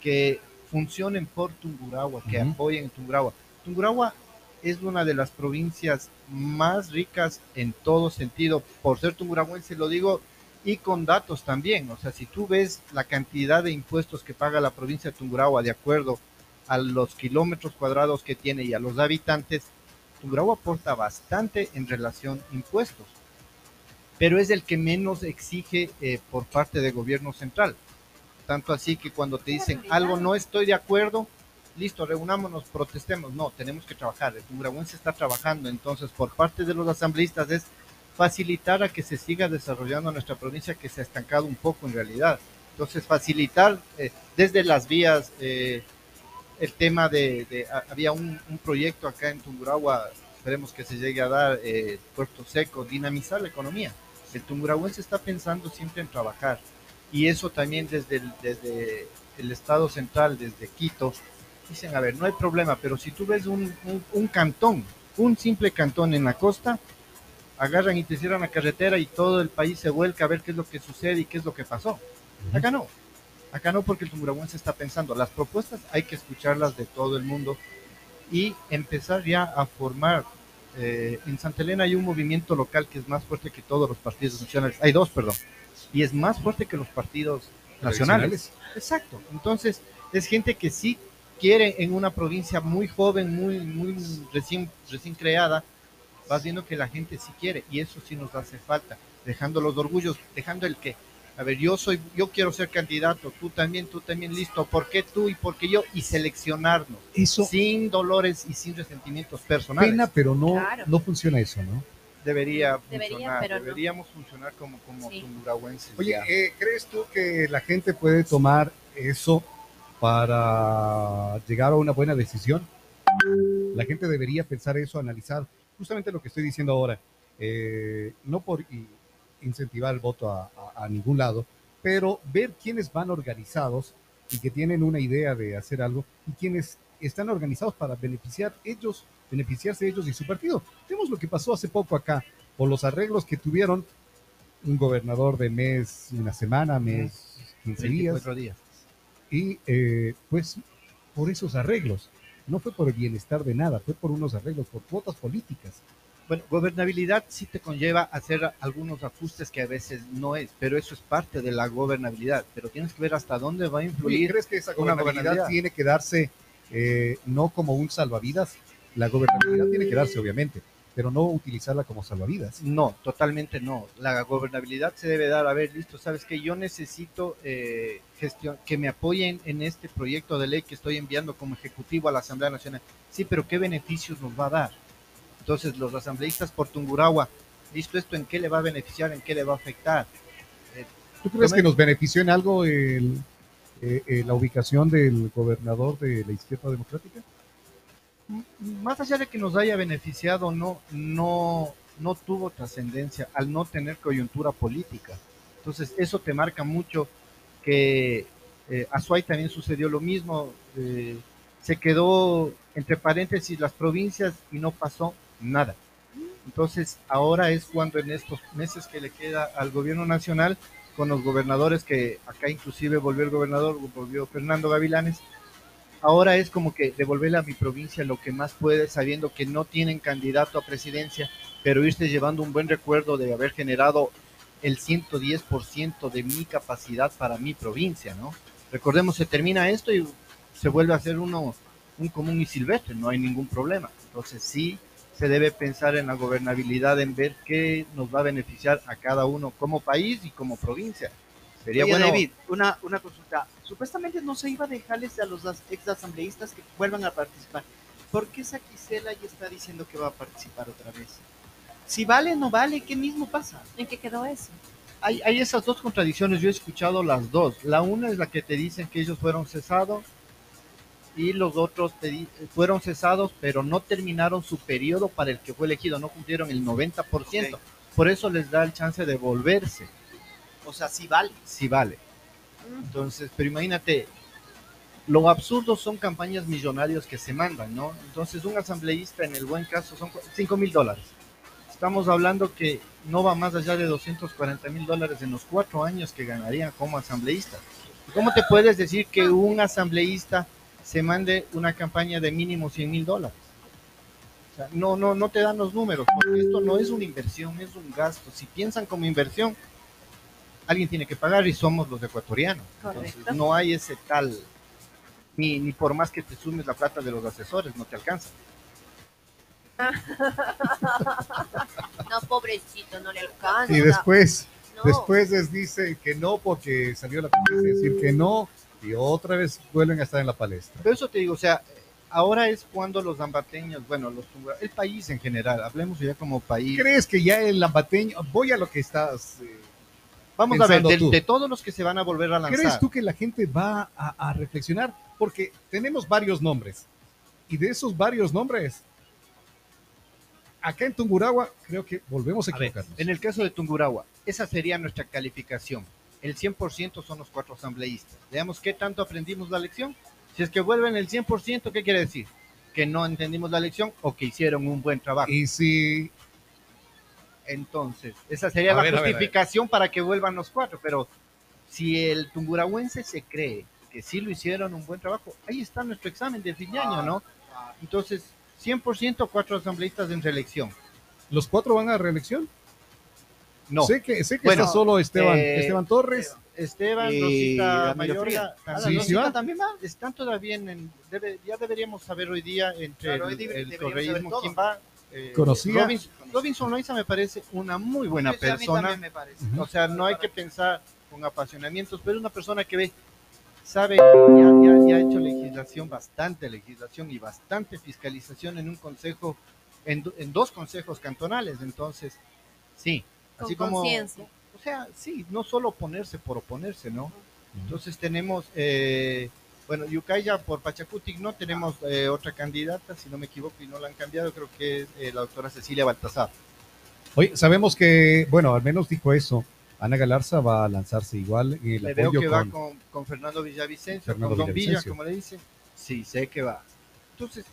que funcionen por Tungurahua, que Ujú. apoyen Tungurahua. Tungurahua es una de las provincias más ricas en todo sentido, por ser tungurahuense lo digo, y con datos también. O sea, si tú ves la cantidad de impuestos que paga la provincia de Tungurahua de acuerdo a los kilómetros cuadrados que tiene y a los habitantes, Tungurahua aporta bastante en relación a impuestos, pero es el que menos exige eh, por parte del gobierno central. Tanto así que cuando te dicen algo no estoy de acuerdo, listo, reunámonos, protestemos. No, tenemos que trabajar. El tungurahuense está trabajando. Entonces, por parte de los asambleístas es facilitar a que se siga desarrollando nuestra provincia que se ha estancado un poco en realidad. Entonces, facilitar eh, desde las vías, eh, el tema de, de- ha- había un, un proyecto acá en Tungurahua, esperemos que se llegue a dar, eh, Puerto Seco, dinamizar la economía. El tungurahuense está pensando siempre en trabajar y eso también desde el, desde el Estado central, desde Quito, dicen, a ver, no hay problema, pero si tú ves un, un- un cantón, un simple cantón en la costa, agarran y te cierran la carretera y todo el país se vuelca a ver qué es lo que sucede y qué es lo que pasó. Acá no, acá no porque el tungurahuense está pensando, las propuestas hay que escucharlas de todo el mundo y empezar ya a formar. eh, en Santa Elena hay un movimiento local que es más fuerte que todos los partidos nacionales, hay dos, perdón, y es más fuerte que los partidos nacionales. Exacto. Entonces, es gente que sí quiere en una provincia muy joven, muy, muy recién, recién creada, vas viendo que la gente sí quiere y eso sí nos hace falta, dejando los orgullos, dejando el que, a ver, yo soy, yo quiero ser candidato, tú también, tú también, listo, ¿por qué tú y por qué yo? Y seleccionarnos, Eso, sin dolores y sin resentimientos personales. pena, pero no, Claro. no funciona eso, ¿no? Debería Debería, funcionar, pero no. deberíamos funcionar como, como Sí. Oye, eh, ¿crees tú que la gente puede tomar eso para llegar a una buena decisión? La gente debería pensar eso, analizar justamente lo que estoy diciendo ahora, eh, no por i- incentivar el voto a, a- a ningún lado, pero ver quiénes van organizados y que tienen una idea de hacer algo y quienes están organizados para beneficiar ellos, beneficiarse ellos y su partido. Vemos lo que pasó hace poco acá, por los arreglos que tuvieron un gobernador de mes, una semana, mes, 15 días, 24 días. y eh, pues por esos arreglos. No fue por el bienestar de nada, fue por unos arreglos, por cuotas políticas. Bueno, gobernabilidad sí te conlleva hacer algunos ajustes que a veces no es, pero eso es parte de la gobernabilidad. Pero tienes que ver hasta dónde va a influir. ¿Crees que esa gobernabilidad? tiene que darse eh, no como un salvavidas? La gobernabilidad tiene que darse, obviamente, pero no utilizarla como salvavidas. No, totalmente no. La gobernabilidad se debe dar, a ver, listo, sabes que yo necesito eh, gestión, que me apoyen en este proyecto de ley que estoy enviando como ejecutivo a la Asamblea Nacional. Sí, pero ¿qué beneficios nos va a dar? Entonces, los asambleístas por Tungurahua, listo, ¿esto en qué le va a beneficiar, en qué le va a afectar? ¿Tú crees que nos benefició en algo el, eh, eh, la ubicación del gobernador de la izquierda democrática? Más allá de que nos haya beneficiado, no, no, no tuvo trascendencia al no tener coyuntura política. Entonces, eso te marca mucho que eh, a Suay también sucedió lo mismo. eh, se quedó entre paréntesis las provincias y no pasó nada. Entonces, ahora es cuando en estos meses que le queda al gobierno nacional con los gobernadores que acá inclusive volvió el gobernador, volvió Fernando Gavilanes. Ahora es como que devolverle a mi provincia lo que más puede, sabiendo que no tienen candidato a presidencia, pero irse llevando un buen recuerdo de haber generado el 110% de mi capacidad para mi provincia, ¿no? Recordemos, se termina esto y se vuelve a hacer uno un común y silvestre, no hay ningún problema. Entonces sí se debe pensar en la gobernabilidad, en ver qué nos va a beneficiar a cada uno como país y como provincia. Sería Oye, bueno. David, una, una consulta. Supuestamente no se iba a dejarles a los ex asambleístas que vuelvan a participar. ¿Por qué Saquicela ya está diciendo que va a participar otra vez? Si vale o no vale, ¿qué mismo pasa? ¿En qué quedó eso? Hay, hay esas dos contradicciones, yo he escuchado las dos. La una es la que te dicen que ellos fueron cesados y los otros fueron cesados, pero no terminaron su periodo para el que fue elegido, no cumplieron el 90%. Ok. Por eso les da el chance de volverse, O sea, si vale. si vale. Entonces, pero imagínate, lo absurdo son campañas millonarias que se mandan, ¿no? Entonces, un asambleísta en el buen caso son 5 mil dólares. Estamos hablando que no va más allá de 240 mil dólares en los cuatro años que ganarían como asambleísta. ¿Cómo te puedes decir que un asambleísta se mande una campaña de mínimo 100 mil dólares? O sea, no, no, no te dan los números, porque esto no es una inversión, es un gasto. Si piensan como inversión, alguien tiene que pagar y somos los ecuatorianos. Entonces, no hay ese tal, ni, ni por más que te sumes la plata de los asesores, no te alcanza. No, pobrecito, no le alcanza. Y después, No. después les dicen que no porque salió la de decir que no y otra vez vuelven a estar en la palestra. Pero eso te digo, o sea, ahora es cuando los ambateños, bueno, los el país en general, hablemos ya como país. ¿Crees que ya el lambateño, voy a lo que estás, eh, Vamos a ver, de, todos los que se van a volver a lanzar. ¿crees tú que la gente va a, a reflexionar? Porque tenemos varios nombres y de esos varios nombres, acá en Tunguragua creo que volvemos a A ver, equivocarnos. en el caso de Tungurahua, esa sería nuestra calificación. El 100% son los cuatro asambleístas. Veamos qué tanto aprendimos la lección. Si es que vuelven el 100%, ¿qué quiere decir? Que no entendimos la lección o que hicieron un buen trabajo. Y si Entonces, esa sería A la ver, a ver, a ver. justificación para que vuelvan los cuatro. Pero si el tungurahuense se cree que sí lo hicieron un buen trabajo, ahí está nuestro examen de fin de año, ¿no? Entonces, 100% cuatro asambleístas en reelección. los cuatro van a reelección, No. sé que, sé que Bueno, está solo Esteban, eh, Esteban Torres. Esteban, Rosita Mayorga, Ah, Sí, Rosita sí va. también va. están todavía en, debe- ya deberíamos saber hoy día entre Claro, el, el correísmo quién va. eh, Conocía. Robinson, Robinson Loaiza me parece una muy buena Sí, sí, a mí persona. también me parece. O sea, no hay que pensar con apasionamientos, pero una persona que ve, sabe, ya, ya, ya ha hecho legislación, bastante legislación y bastante fiscalización en un consejo, en, en dos consejos cantonales. Entonces, sí, Con así como, conciencia. o sea, sí, no solo oponerse por oponerse, ¿no? Entonces tenemos, eh, bueno, Yucaya por Pachacutic no tenemos eh, otra candidata, si no me equivoco y no la han cambiado, creo que es eh, la doctora Cecilia Baltasar. Oye, sabemos que, bueno, al menos dijo eso. Ana Galarza va a lanzarse igual en el Le veo que va con, con, con Fernando Villavicencio, Fernando con Don Villa, como le dice. Sí, sé que va. Entonces,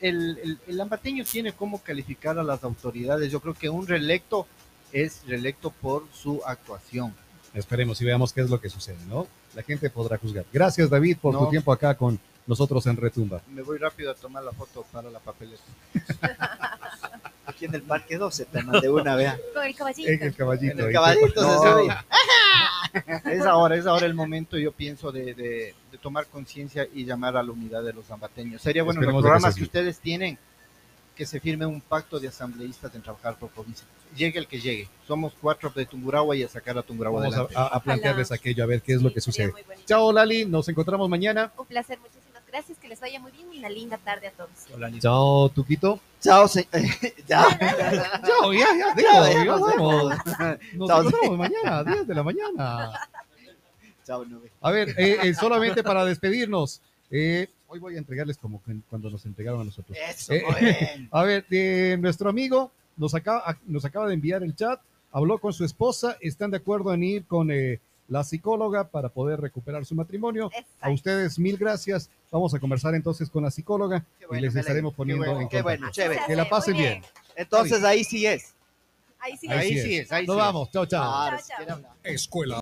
el, el, el lambateño tiene cómo calificar a las autoridades. Yo creo que un reelecto es reelecto por su actuación. Esperemos y veamos qué es lo que sucede, ¿no? La gente podrá juzgar. Gracias, David, por tu tiempo acá con nosotros en Retumba. Me voy rápido a tomar la foto para la papeleta. Aquí en el Parque 12 te mandé una, vea. Con el caballito. En el caballito. En el caballito No. se sube. Es ahora, es ahora el momento, yo pienso, de, de- de tomar conciencia y llamar a la unidad de los zambateños. Sería bueno en los Esperemos que programas que ustedes tienen que se firme un pacto de asambleístas en trabajar por provincia. Llegue el que llegue. Somos cuatro de Tungurahua y a sacar a Tungurahua Vamos adelante. a, a- a plantearles aquello, a ver qué es lo que sucede. Chao, Lali. Nos encontramos mañana. Un placer, muchísimas gracias. Que les vaya muy bien y una linda tarde a todos. Chao, Tuquito. Chao, se- ya. Chao, ya, ya, Ya, digo, ya, ya nos vamos. Nos Chao, encontramos mañana, 10 de la mañana. Chao, nube. A ver, eh, eh, solamente para despedirnos. eh, hoy voy a entregarles como cuando nos entregaron a nosotros. Eso, Eh. A ver, eh, nuestro amigo nos acaba, nos acaba de enviar el chat, habló con su esposa, están de acuerdo en ir con eh, la psicóloga para poder recuperar su matrimonio. A ustedes mil gracias. Vamos a conversar entonces con la psicóloga y les estaremos poniendo Qué bueno, en qué contacto. bueno, chévere. Que la pasen bien. bien. Entonces ahí sí es. Ahí sí. Ahí Ahí sí es. es, ahí Nos sí es. vamos. Chao, chao. Claro. Escuela